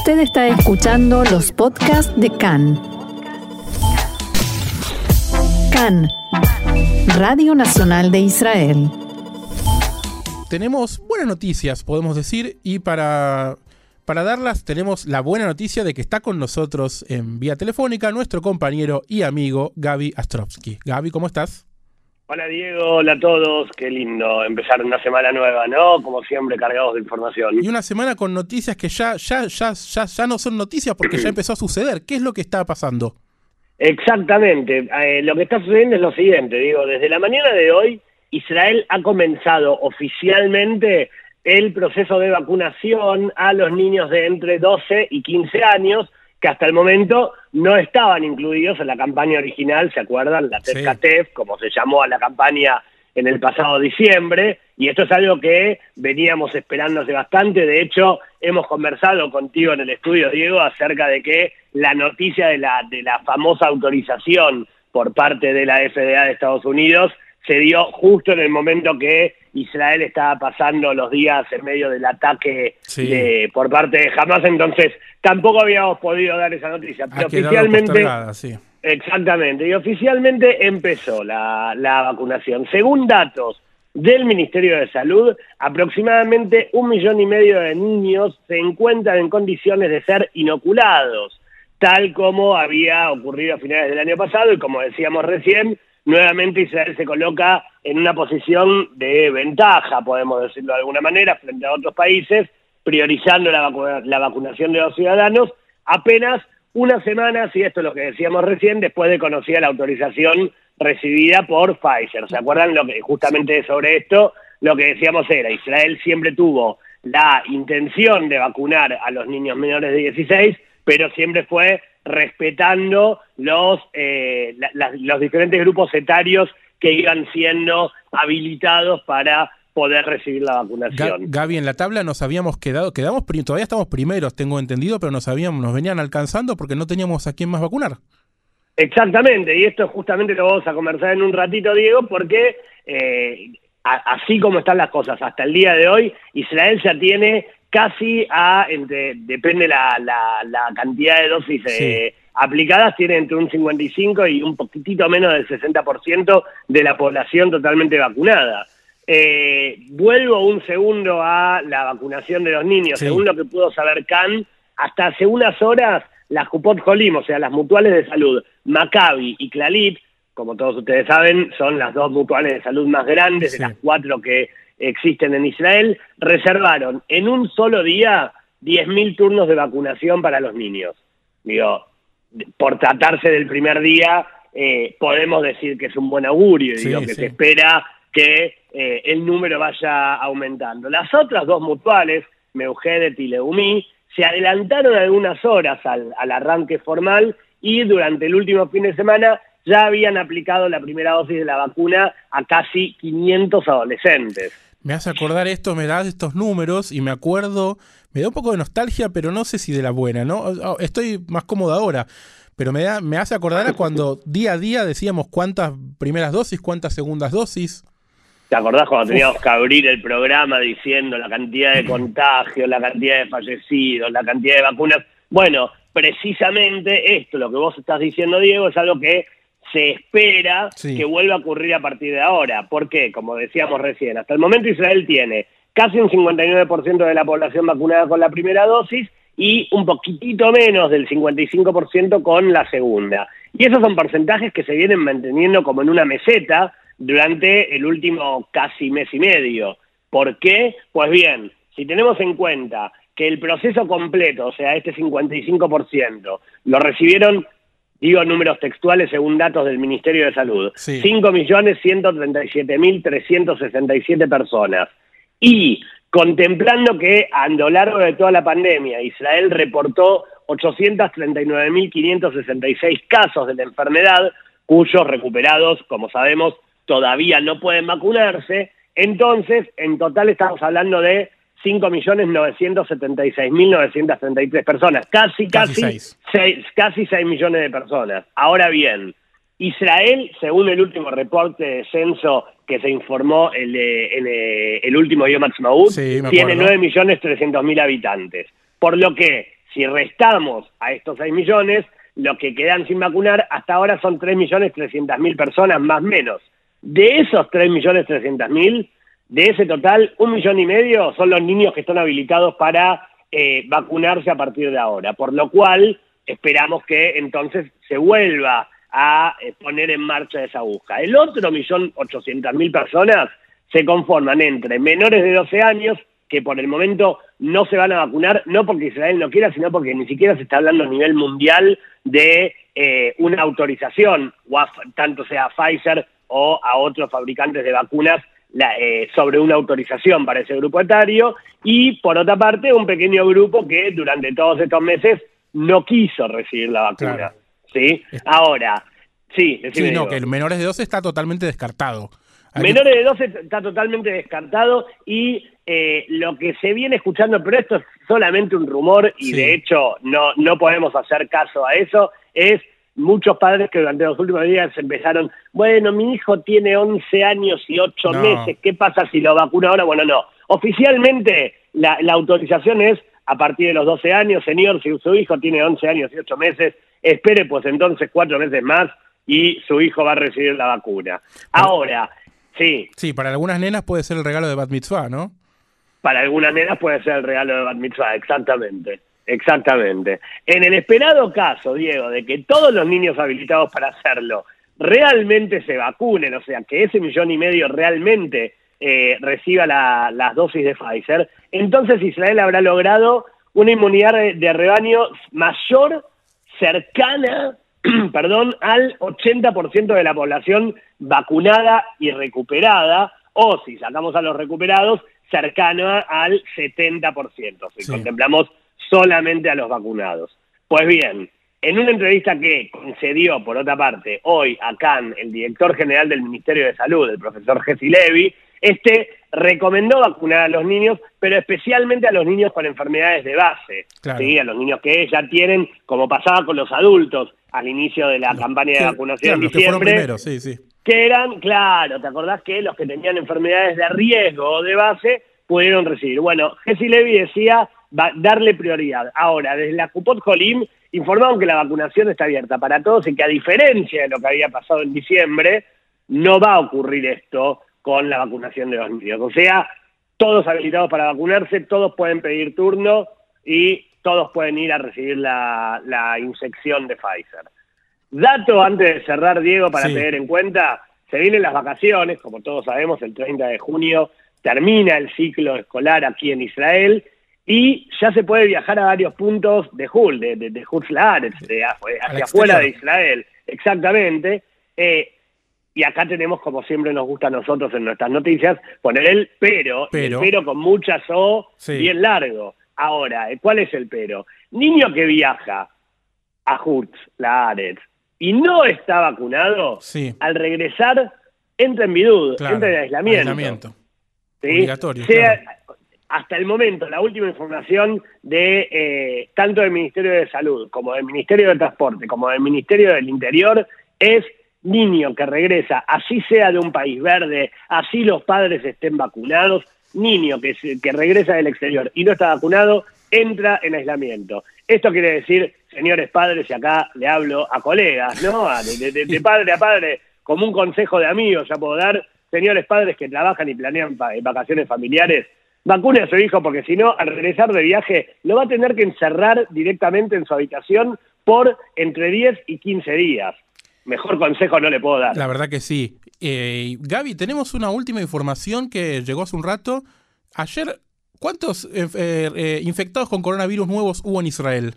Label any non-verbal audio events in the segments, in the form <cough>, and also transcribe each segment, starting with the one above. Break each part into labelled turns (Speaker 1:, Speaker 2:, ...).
Speaker 1: Usted está escuchando los podcasts de CAN. CAN, Radio Nacional de Israel.
Speaker 2: Tenemos buenas noticias, podemos decir, y para, para darlas tenemos la buena noticia de que está con nosotros en vía telefónica nuestro compañero y amigo Gaby Astrovsky. Gaby, ¿cómo estás?
Speaker 3: Hola Diego, hola a todos, qué lindo empezar una semana nueva, ¿no? Como siempre cargados de información.
Speaker 2: Y una semana con noticias que ya, ya, ya, ya, ya no son noticias porque ya empezó a suceder. ¿Qué es lo que está pasando?
Speaker 3: Exactamente, eh, lo que está sucediendo es lo siguiente, digo, desde la mañana de hoy Israel ha comenzado oficialmente el proceso de vacunación a los niños de entre 12 y 15 años que hasta el momento no estaban incluidos en la campaña original, ¿se acuerdan? La TEF, como se llamó a la campaña en el pasado diciembre, y esto es algo que veníamos esperando hace bastante, de hecho hemos conversado contigo en el estudio, Diego, acerca de que la noticia de la, de la famosa autorización por parte de la FDA de Estados Unidos se dio justo en el momento que Israel estaba pasando los días en medio del ataque por parte de Hamas, entonces tampoco habíamos podido dar esa noticia. Pero oficialmente, exactamente, y oficialmente empezó la, la vacunación. Según datos del Ministerio de Salud, aproximadamente un millón y medio de niños se encuentran en condiciones de ser inoculados, tal como había ocurrido a finales del año pasado y como decíamos recién, nuevamente Israel se coloca en una posición de ventaja, podemos decirlo de alguna manera, frente a otros países, priorizando la, la vacunación de los ciudadanos, apenas una semana, y esto es lo que decíamos recién, después de conocida la autorización recibida por Pfizer. ¿Se acuerdan lo que justamente sobre esto? Lo que decíamos era, Israel siempre tuvo la intención de vacunar a los niños menores de 16, pero siempre fue respetando los, eh, los diferentes grupos etarios que iban siendo habilitados para poder recibir la vacunación.
Speaker 2: Gaby, en la tabla nos habíamos quedado, quedamos todavía estamos primeros, tengo entendido, pero nos habíamos, nos venían alcanzando porque no teníamos a quién más vacunar.
Speaker 3: Exactamente, y esto justamente lo vamos a conversar en un ratito, Diego, porque eh, así como están las cosas hasta el día de hoy, Israel ya tiene casi a, entre, depende la, la, cantidad de dosis eh, aplicadas, tiene entre un 55 y un poquitito menos del 60% de la población totalmente vacunada. Eh, vuelvo un segundo a la vacunación de los niños. Según lo que pudo saber Can, hasta hace unas horas las Cupot Jolim, o sea, las mutuales de salud, Maccabi y Clalit, como todos ustedes saben, son las dos mutuales de salud más grandes de las cuatro que existen en Israel, reservaron en un solo día 10.000 turnos de vacunación para los niños. Digo, por tratarse del primer día, eh, podemos decir que es un buen augurio, y digo, que se espera que eh, el número vaya aumentando. Las otras dos mutuales, Meugedet y Leumí, se adelantaron algunas horas al, al arranque formal y durante el último fin de semana ya habían aplicado la primera dosis de la vacuna a casi 500 adolescentes
Speaker 2: me hace acordar esto, me da estos números y me acuerdo, me da un poco de nostalgia, pero no sé si de la buena, ¿no? Estoy más cómodo ahora, pero me, da, me hace acordar a cuando día a día decíamos cuántas primeras dosis, cuántas segundas dosis.
Speaker 3: ¿Te acordás cuando teníamos que abrir el programa diciendo la cantidad de <clears throat> contagios, la cantidad de fallecidos, la cantidad de vacunas? Bueno, precisamente esto, lo que vos estás diciendo, Diego, es algo que se espera que vuelva a ocurrir a partir de ahora. ¿Por qué? Como decíamos recién, hasta el momento Israel tiene casi un 59% de la población vacunada con la primera dosis y un poquitito menos del 55% con la segunda. Y esos son porcentajes que se vienen manteniendo como en una meseta durante el último casi mes y medio. ¿Por qué? Pues bien, si tenemos en cuenta que el proceso completo, o sea, este 55%, lo recibieron digo números textuales según datos del Ministerio de Salud, sí. 5.137.367 personas. Y contemplando que a lo largo de toda la pandemia Israel reportó 839.566 casos de la enfermedad, cuyos recuperados, como sabemos, todavía no pueden vacunarse, entonces en total estamos hablando de 5.976.933 personas, casi, casi, casi 6. casi 6 millones de personas. Ahora bien, Israel, según el último reporte de censo que se informó el, en el último Yom Ha'atzmaut, tiene 9.300.000 habitantes. Por lo que, Si restamos a estos 6 millones, lo que quedan sin vacunar hasta ahora son 3.300.000 personas más menos. De esos 3.300.000, de ese total, un millón y medio son los niños que están habilitados para eh, vacunarse a partir de ahora, por lo cual esperamos que entonces se vuelva a eh, poner en marcha esa búsqueda. El otro millón ochocientas mil personas se conforman entre menores de 12 años, que por el momento no se van a vacunar, no porque Israel no quiera, sino porque ni siquiera se está hablando a nivel mundial de eh, una autorización, tanto sea Pfizer o a otros fabricantes de vacunas, eh, sobre una autorización para ese grupo etario, y por otra parte un pequeño grupo que durante todos estos meses no quiso recibir la vacuna. ¿sí? Ahora, sí,
Speaker 2: Sí, no, que el menores de 12 está totalmente descartado.
Speaker 3: menores de 12 está totalmente descartado y eh, lo que se viene escuchando, pero esto es solamente un rumor y de hecho no, no podemos hacer caso a eso, es muchos padres que durante los últimos días empezaron, bueno, mi hijo tiene 11 años y 8 meses, ¿qué pasa si lo vacuna ahora? Bueno, no. Oficialmente la, la autorización es a partir de los 12 años, señor, si su hijo tiene 11 años y 8 meses, espere pues entonces cuatro meses más y su hijo va a recibir la vacuna. Ahora, sí.
Speaker 2: Sí, para algunas nenas puede ser el regalo de Bat Mitzvah, ¿no?
Speaker 3: Para algunas nenas puede ser el regalo de Bat Mitzvah, exactamente. Exactamente. En el esperado caso, Diego, de que todos los niños habilitados para hacerlo realmente se vacunen, o sea, que ese millón y medio realmente eh, reciba las dosis de Pfizer, entonces Israel habrá logrado una inmunidad de rebaño mayor, cercana, <clears throat> perdón, al 80% de la población vacunada y recuperada, o si sacamos a los recuperados, cercana al 70%, si contemplamos solamente a los vacunados. Pues bien, en una entrevista que concedió, por otra parte, hoy a Cannes, el director general del Ministerio de Salud, el profesor Jesse Levy, este recomendó vacunar a los niños, pero especialmente a los niños con enfermedades de base, ¿sí? a los niños que ya tienen, como pasaba con los adultos al inicio de la campaña de vacunación en diciembre, que, eran, claro, ¿te acordás que los que tenían enfermedades de riesgo o de base pudieron recibir? Bueno, Jesse Levy decía darle prioridad. Ahora, desde la Cupot Jolim informaron que la vacunación está abierta para todos y que a diferencia de lo que había pasado en diciembre, no va a ocurrir esto con la vacunación de los niños. O sea, todos habilitados para vacunarse, todos pueden pedir turno y todos pueden ir a recibir la, la inyección de Pfizer. Dato antes de cerrar, Diego, para tener en cuenta, se vienen las vacaciones, como todos sabemos, el 30 de junio termina el ciclo escolar aquí en Israel y ya se puede viajar a varios puntos de Hul, de, de, de hacia afuera de Israel, exactamente. Eh, y acá tenemos, como siempre nos gusta a nosotros en nuestras noticias, poner el pero, pero, pero con muchas O bien largo. Ahora, ¿cuál es el pero? Niño que viaja a Hutz, la Aretz, y no está vacunado, al regresar entra en bidud, entra en aislamiento. Obligatorio. Hasta el momento, la última información de eh, tanto del Ministerio de Salud como del Ministerio de Transporte como del Ministerio del Interior es niño que regresa, así sea de un país verde, así los padres estén vacunados, niño que, que regresa del exterior y no está vacunado, entra en aislamiento. Esto quiere decir, señores padres, y acá le hablo a colegas, ¿no? De, padre a padre, como un consejo de amigos, ya puedo dar, señores padres que trabajan y planean vacaciones familiares, vacune a su hijo porque si no, al regresar de viaje, lo va a tener que encerrar directamente en su habitación por entre 10 y 15 días mejor consejo no le puedo dar.
Speaker 2: La verdad que sí. Eh, Gaby, tenemos una última información que llegó hace un rato. Ayer, ¿cuántos eh, eh, infectados con coronavirus nuevos hubo en Israel?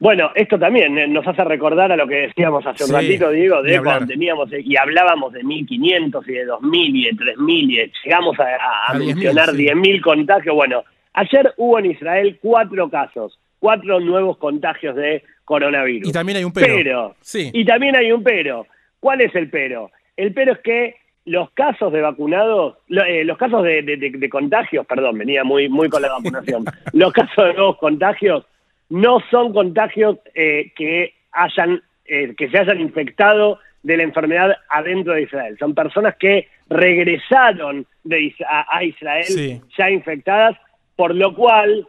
Speaker 3: Bueno, esto también nos hace recordar a lo que decíamos hace un ratito, Diego, de cuando teníamos y hablábamos de 1.500 y de 2.000 y de 3.000 y llegamos a, mencionar 10.000 contagios. Bueno, ayer hubo en Israel cuatro casos, cuatro nuevos contagios de coronavirus.
Speaker 2: Y también hay un pero.
Speaker 3: sí. Y también hay un pero. ¿Cuál es el pero? El pero es que los casos de vacunados, eh, los casos de, contagios, perdón, venía muy, muy con la vacunación, <laughs> los casos de nuevos contagios no son contagios eh, que hayan, eh, que se hayan infectado de la enfermedad adentro de Israel. Son personas que regresaron de, a, Israel ya infectadas, por lo cual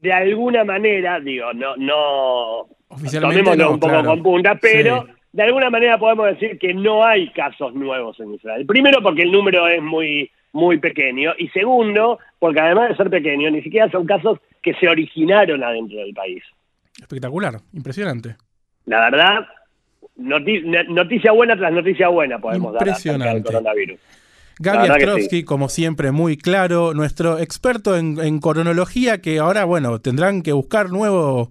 Speaker 3: de alguna manera, digo, no, no, tomémoslo
Speaker 2: no,
Speaker 3: un poco
Speaker 2: claro.
Speaker 3: con punta, pero
Speaker 2: Sí.
Speaker 3: de alguna manera podemos decir que no hay casos nuevos en Israel. Primero porque el número es muy, muy pequeño y segundo porque además de ser pequeño, ni siquiera son casos que se originaron adentro del país.
Speaker 2: Espectacular, impresionante.
Speaker 3: La verdad, noti- noticia buena tras noticia buena podemos dar
Speaker 2: Impresionante.
Speaker 3: coronavirus.
Speaker 2: Gaby Astrovsky, como siempre, muy claro, nuestro experto en, en cronología, que ahora, bueno, tendrán que buscar nuevo,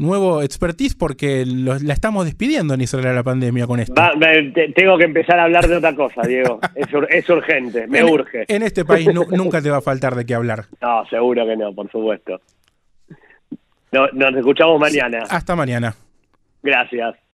Speaker 2: nuevo expertise porque los- la estamos despidiendo en Israel a la pandemia con esto.
Speaker 3: Va- va- te- tengo que empezar a hablar de otra cosa, Diego. <laughs> Es, es urgente, me
Speaker 2: en,
Speaker 3: urge.
Speaker 2: En este país nu- <laughs> nunca te va a faltar de qué hablar.
Speaker 3: No, seguro que no, por supuesto. No, nos escuchamos mañana.
Speaker 2: Hasta mañana.
Speaker 3: Gracias.